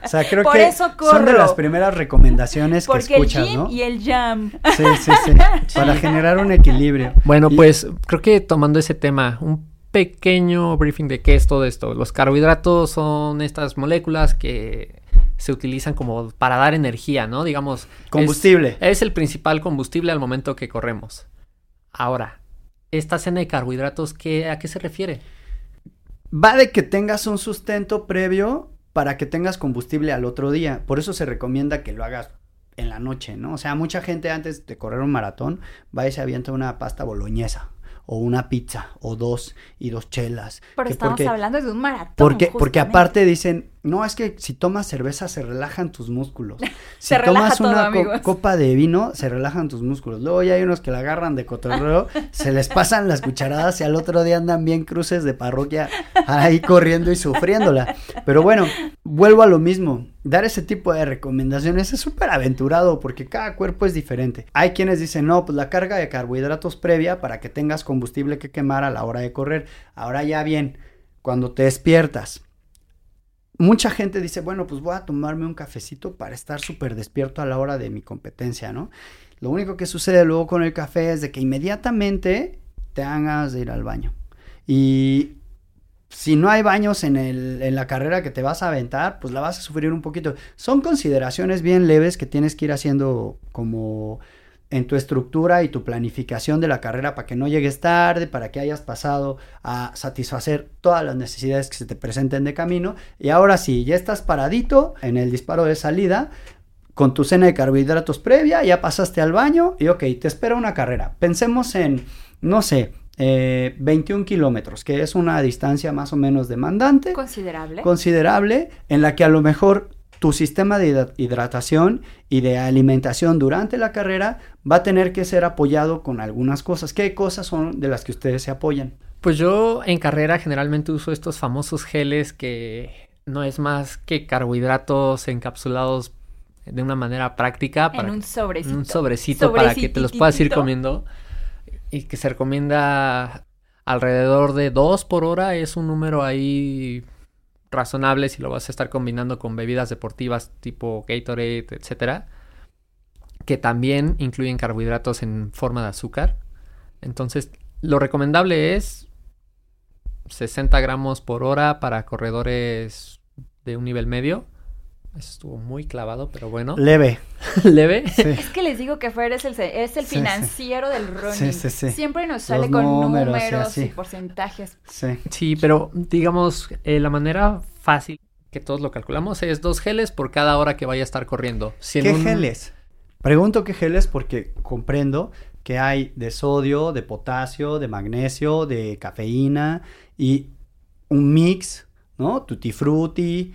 O sea, creo Por que eso son de las primeras recomendaciones que Porque el escuchas, gym ¿no? y el jam. Sí, sí, sí. [laughs] Para generar un equilibrio. Bueno, Y- pues creo que tomando ese tema, un pequeño briefing de qué es todo esto. Los carbohidratos son estas moléculas que se utilizan como para dar energía, ¿no? Digamos. es- Combustible. Es, el principal combustible al momento que corremos. Ahora, esta cena de carbohidratos, ¿qué, ¿a qué se refiere? Va de que tengas un sustento previo para que tengas combustible al otro día. Por eso se recomienda que lo hagas en la noche, ¿no? O sea, mucha gente antes de correr un maratón va y se avienta una pasta boloñesa o una pizza o dos y dos chelas. Pero estamos porque- hablando de un maratón. Porque, porque aparte dicen, no, es que si tomas cerveza se relajan tus músculos. [laughs] Si Se tomas todo, una co- copa de vino, se relajan tus músculos. Luego ya hay unos que la agarran de cotorreo, [laughs] se les pasan las cucharadas y al otro día andan bien cruces de parroquia ahí corriendo y sufriéndola. Pero bueno, vuelvo a lo mismo. Dar ese tipo de recomendaciones es súper aventurado porque cada cuerpo es diferente. Hay quienes dicen, no, pues la carga de carbohidratos previa para que tengas combustible que quemar a la hora de correr. Ahora ya bien, cuando te despiertas, mucha gente dice, bueno, pues voy a tomarme un cafecito para estar súper despierto a la hora de mi competencia, ¿no? Lo único que sucede luego con el café es de que inmediatamente te hagas de ir al baño. Y si no hay baños en, el, en la carrera que te vas a aventar, pues la vas a sufrir un poquito. Son consideraciones bien leves que tienes que ir haciendo como en tu estructura y tu planificación de la carrera para que no llegues tarde, para que hayas pasado a satisfacer todas las necesidades que se te presenten de camino. Y ahora sí, ya estás paradito en el disparo de salida con tu cena de carbohidratos previa, ya pasaste al baño y ok, te espera una carrera. Pensemos en, no sé, eh, 21 kilómetros, que es una distancia más o menos demandante Considerable. considerable en la que a lo mejor tu sistema de hidra- hidratación y de alimentación durante la carrera va a tener que ser apoyado con algunas cosas. ¿Qué cosas son de las que ustedes se apoyan? Pues yo en carrera generalmente uso estos famosos geles que no es más que carbohidratos encapsulados de una manera práctica en para un que- sobrecito. un sobrecito para que te los puedas ir comiendo y que se recomienda alrededor de dos por hora es un número ahí razonable si lo vas a estar combinando con bebidas deportivas tipo Gatorade, etcétera, que también incluyen carbohidratos en forma de azúcar. Entonces, lo recomendable es 60 gramos por hora para corredores de un nivel medio. Eso estuvo muy clavado, pero bueno. Leve. [laughs] Leve. Sí. Es que les digo que Fer es el, es el Sí, sí. financiero del running. Sí, sí, sí. Siempre nos sale Los con números números, y porcentajes. Sí. Sí, pero digamos, eh, la manera fácil que todos lo calculamos es dos geles por cada hora que vaya a estar corriendo. Si ¿Qué un- geles? Pregunto qué geles porque comprendo que hay de sodio, de potasio, de magnesio, de cafeína y un mix, ¿no? Tutti frutti.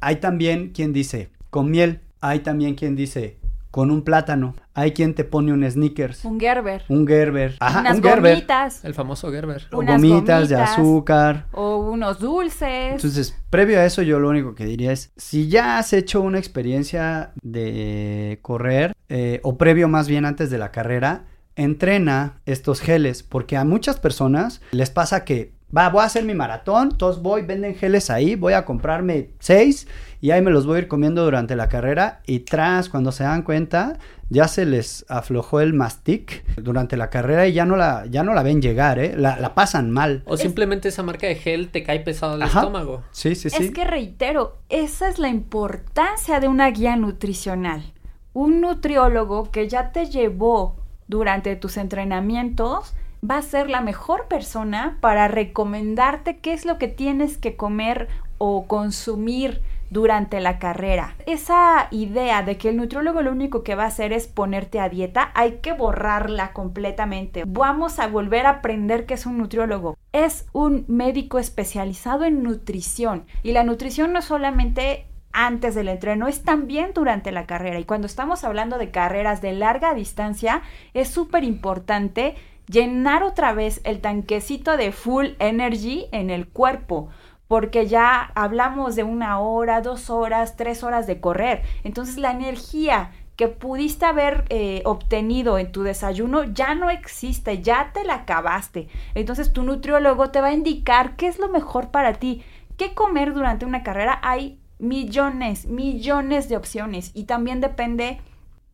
Hay también quien dice con miel. Hay también quien dice con un plátano. Hay quien te pone un sneakers, Un Gerber. un Gerber. Ajá, unas un Gerber. gomitas. El famoso Gerber. O unas gomitas de azúcar. O unos dulces. Entonces, previo a eso, yo lo único que diría es, si ya has hecho una experiencia de correr, eh, o previo más bien antes de la carrera, entrena estos geles, porque a muchas personas les pasa que va, voy a hacer mi maratón, todos voy, venden geles ahí, voy a comprarme seis y ahí me los voy a ir comiendo durante la carrera y tras, cuando se dan cuenta, ya se les aflojó el mastic durante la carrera y ya no la, ya no la ven llegar, ¿eh? La, la pasan mal. O simplemente esa marca de gel te cae pesado al Ajá. estómago. Sí, sí, sí. Es que reitero, esa es la importancia de una guía nutricional. Un nutriólogo que ya te llevó durante tus entrenamientos va a ser la mejor persona para recomendarte qué es lo que tienes que comer o consumir durante la carrera. Esa idea de que el nutriólogo lo único que va a hacer es ponerte a dieta, hay que borrarla completamente. Vamos a volver a aprender que es un nutriólogo. Es un médico especializado en nutrición y la nutrición no solamente antes del entreno, es también durante la carrera. Y cuando estamos hablando de carreras de larga distancia, es súper importante llenar otra vez el tanquecito de full energy en el cuerpo porque ya hablamos de una hora, dos horas, tres horas de correr. Entonces la energía que pudiste haber eh, obtenido en tu desayuno ya no existe, ya te la acabaste. Entonces tu nutriólogo te va a indicar qué es lo mejor para ti. ¿Qué comer durante una carrera? Hay millones, millones de opciones y también depende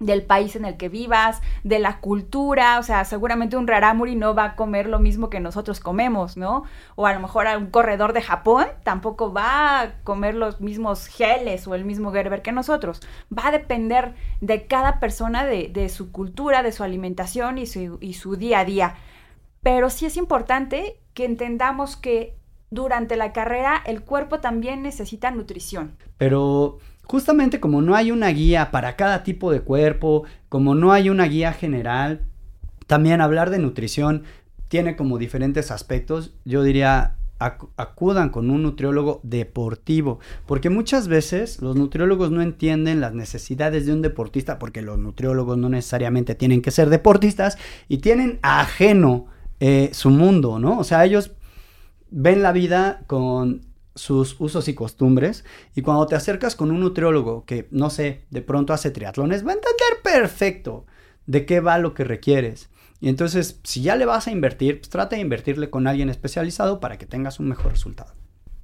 del país en el que vivas, de la cultura, o sea, seguramente un rarámuri no va a comer lo mismo que nosotros comemos, ¿no? O a lo mejor un corredor de Japón tampoco va a comer los mismos geles o el mismo Gerber que nosotros. Va a depender de cada persona, de, de su cultura, de su alimentación y su, y su día a día. Pero sí es importante que entendamos que durante la carrera el cuerpo también necesita nutrición. Pero justamente como no hay una guía para cada tipo de cuerpo, como no hay una guía general, también hablar de nutrición tiene como diferentes aspectos. Yo diría, ac acudan con un nutriólogo deportivo, porque muchas veces los nutriólogos no entienden las necesidades de un deportista, porque los nutriólogos no necesariamente tienen que ser deportistas y tienen ajeno eh, su mundo, ¿no? O sea, ellos ven la vida con sus usos y costumbres y cuando te acercas con un nutriólogo que no sé, de pronto hace triatlones, va a entender perfecto de qué va lo que requieres. Y entonces, si ya le vas a invertir, pues trata de invertirle con alguien especializado para que tengas un mejor resultado.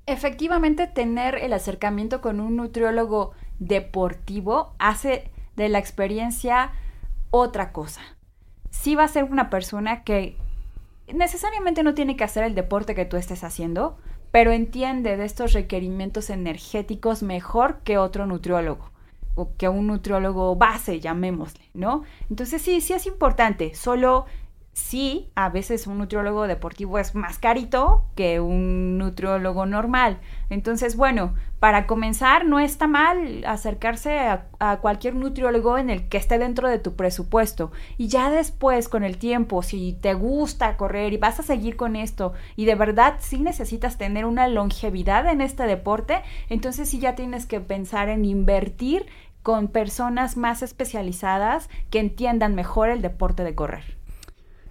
Efectivamente, tener el acercamiento con un nutriólogo deportivo hace de la experiencia otra cosa. Sí va a ser una persona que necesariamente no tiene que hacer el deporte que tú estés haciendo, pero entiende de estos requerimientos energéticos mejor que otro nutriólogo o que un nutriólogo base, llamémosle, ¿no? Entonces sí, sí es importante, solo sí, a veces un nutriólogo deportivo es más carito que un nutriólogo normal. Entonces, bueno, para comenzar, no está mal acercarse a, cualquier nutriólogo en el que esté dentro de tu presupuesto. Y ya después, con el tiempo, si te gusta correr y vas a seguir con esto y de verdad sí necesitas tener una longevidad en este deporte, entonces sí ya tienes que pensar en invertir con personas más especializadas que entiendan mejor el deporte de correr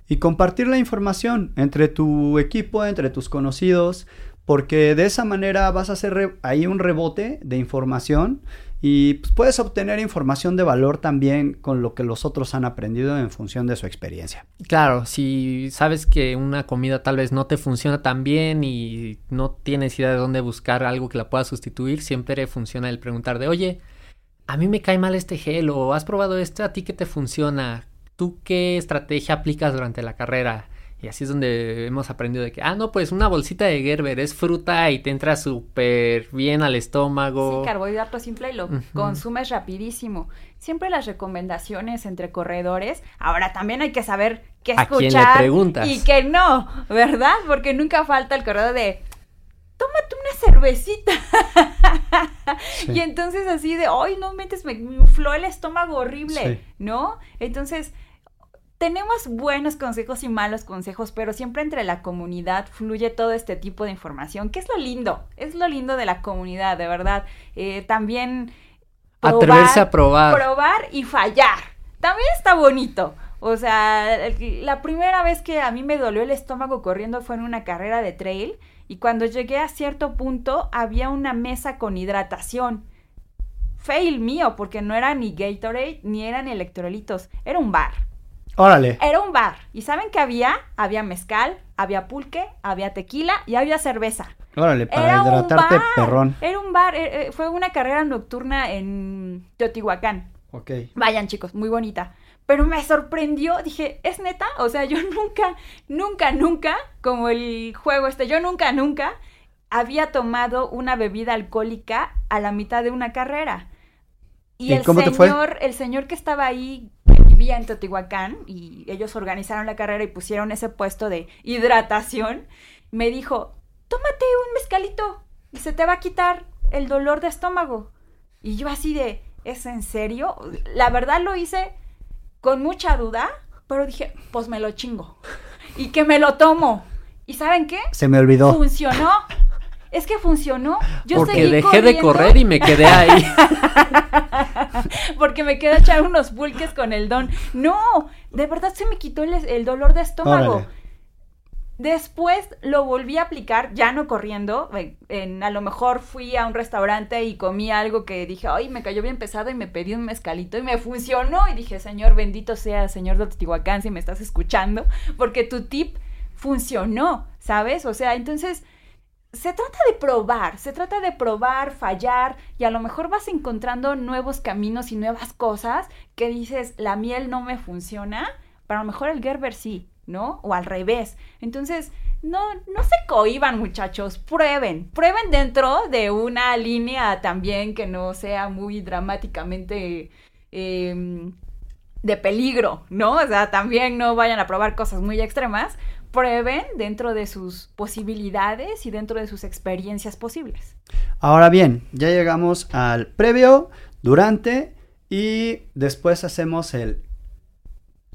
y compartir la información entre tu equipo, entre tus conocidos, porque de esa manera vas a hacer ahí un rebote de información y pues, puedes obtener información de valor también con lo que los otros han aprendido en función de su experiencia. Claro, si sabes que una comida tal vez no te funciona tan bien y no tienes idea de dónde buscar algo que la pueda sustituir, siempre funciona el preguntar de, oye, a mí me cae mal este gel o has probado este, a ti que te funciona, ¿tú qué estrategia aplicas durante la carrera? Y así es donde hemos aprendido de que, ah, no, pues una bolsita de Gerber es fruta y te entra súper bien al estómago. Sí, carbohidrato simple y lo uh -huh. consumes rapidísimo. Siempre las recomendaciones entre corredores. Ahora también hay que saber qué escuchar ¿A quién le preguntas? y qué no, ¿verdad? Porque nunca falta el corredor de, tómate una cervecita. Sí. Y entonces así de, ay, no metes, me infló el estómago horrible, sí. ¿no? Entonces tenemos buenos consejos y malos consejos, pero siempre entre la comunidad fluye todo este tipo de información, que es lo lindo, es lo lindo de la comunidad, de verdad. Eh, también probar, atreverse a probar. Probar y fallar. También está bonito. O sea, la primera vez que a mí me dolió el estómago corriendo fue en una carrera de trail y cuando llegué a cierto punto había una mesa con hidratación. Fail mío, porque no era ni Gatorade ni eran electrolitos, era un bar. Órale. Era un bar. ¿Y saben qué había? Había mezcal, había pulque, había tequila y había cerveza. Órale, para Era un hidratarte, bar. perrón. Era un bar. eh, eh, fue una carrera nocturna en Teotihuacán. Ok. Vayan, chicos, muy bonita. Pero me sorprendió, dije, ¿es neta? O sea, yo [laughs] nunca, nunca, nunca, como el juego este, yo nunca, nunca había tomado una bebida alcohólica a la mitad de una carrera. Y, ¿Y el cómo te fue? señor, el señor que estaba ahí, vivía en Teotihuacán, y ellos organizaron la carrera y pusieron ese puesto de hidratación, me dijo, tómate un mezcalito y se te va a quitar el dolor de estómago. Y yo así de, ¿es en serio? La verdad lo hice con mucha duda, pero dije, pues me lo chingo. Y que me lo tomo. ¿Y saben qué? Se me olvidó. Funcionó. Es que funcionó. Yo Porque seguí dejé de correr y me quedé ahí. [laughs] Porque me quedé a echar unos pulques con el don. No, de verdad se me quitó el, el dolor de estómago. Órale. Después lo volví a aplicar, ya no corriendo. En, a lo mejor fui a un restaurante y comí algo que dije, ay, me cayó bien pesado y me pedí un mezcalito y me funcionó. Y dije, Señor, bendito sea, Señor de Teotihuacán, si me estás escuchando, porque tu tip funcionó, ¿sabes? O sea, entonces se trata de probar, se trata de probar, fallar y a lo mejor vas encontrando nuevos caminos y nuevas cosas que dices, la miel no me funciona, pero a lo mejor el Gerber sí, ¿no? O al revés. Entonces, no, no se cohiban muchachos, prueben, prueben dentro de una línea también que no sea muy dramáticamente... em, de peligro, ¿no? O sea, también no vayan a probar cosas muy extremas, prueben dentro de sus posibilidades y dentro de sus experiencias posibles. Ahora bien, ya llegamos al previo, durante y después hacemos el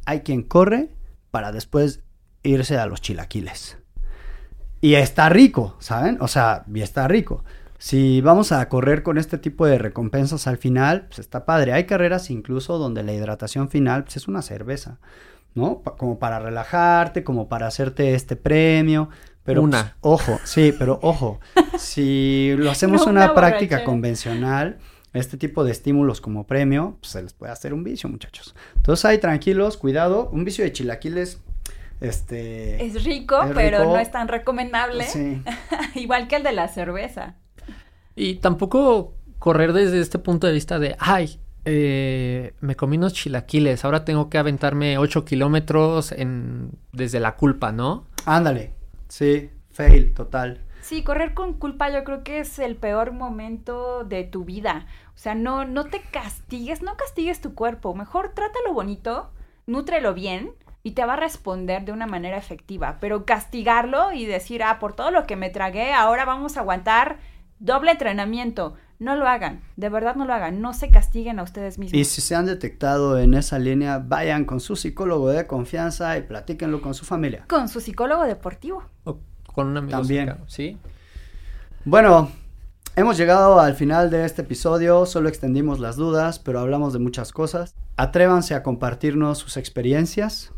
hay quien corre para después irse a los chilaquiles. Y está rico, ¿saben? O sea, y está rico. Si vamos a correr con este tipo de recompensas al final, pues está padre. Hay carreras incluso donde la hidratación final pues, es una cerveza, ¿no? Pa- como para relajarte, como para hacerte este premio. Pero Una. pues, ojo, sí, pero ojo, [laughs] si lo hacemos No, una, una práctica borrachera. convencional, este tipo de estímulos como premio, pues se les puede hacer un vicio, muchachos. Entonces ahí tranquilos, cuidado, un vicio de chilaquiles, este... Es rico, Es pero rico. no es tan recomendable, Sí. [laughs] igual que el de la cerveza. Y tampoco correr desde este punto de vista de, ay, eh, me comí unos chilaquiles, ahora tengo que aventarme 8 kilómetros en, desde la culpa, ¿no? Ándale, sí, fail, total. Sí, correr con culpa yo creo que es el peor momento de tu vida. O sea, no, no te castigues, no castigues tu cuerpo. Mejor trátalo bonito, nútrelo bien y te va a responder de una manera efectiva. Pero castigarlo y decir, ah, por todo lo que me tragué, ahora vamos a aguantar doble entrenamiento. No lo hagan, de verdad no lo hagan. No se castiguen a ustedes mismos. Y si se han detectado en esa línea, vayan con su psicólogo de confianza y platíquenlo con su familia. Con su psicólogo deportivo. O con un amigo También. cercano, ¿sí? Bueno, hemos llegado al final de este episodio, solo extendimos las dudas, pero hablamos de muchas cosas. Atrévanse a compartirnos sus experiencias,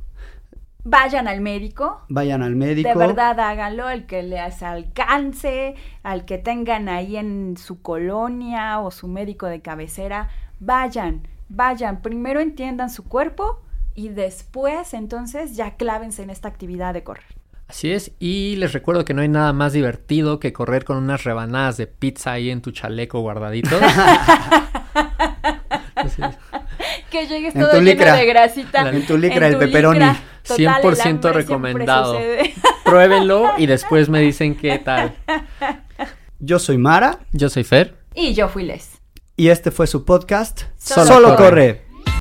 Vayan al médico, vayan al médico. De verdad, háganlo, el que les alcance, al que tengan ahí en su colonia o su médico de cabecera, vayan, vayan, primero entiendan su cuerpo y después entonces ya clávense en esta actividad de correr. Así es, y les recuerdo que no hay nada más divertido que correr con unas rebanadas de pizza ahí en tu chaleco guardadito. [laughs] Así es. [laughs] Que llegues En todo lleno de grasita. En tu licra, el tu pepperoni. licra. Total, el 100% hambre siempre recomendado. [laughs] Pruébenlo y después me dicen qué tal. Yo soy Mara Yo soy Fer. Y yo fui Les. y este fue su podcast Solo Solo, corre. corre.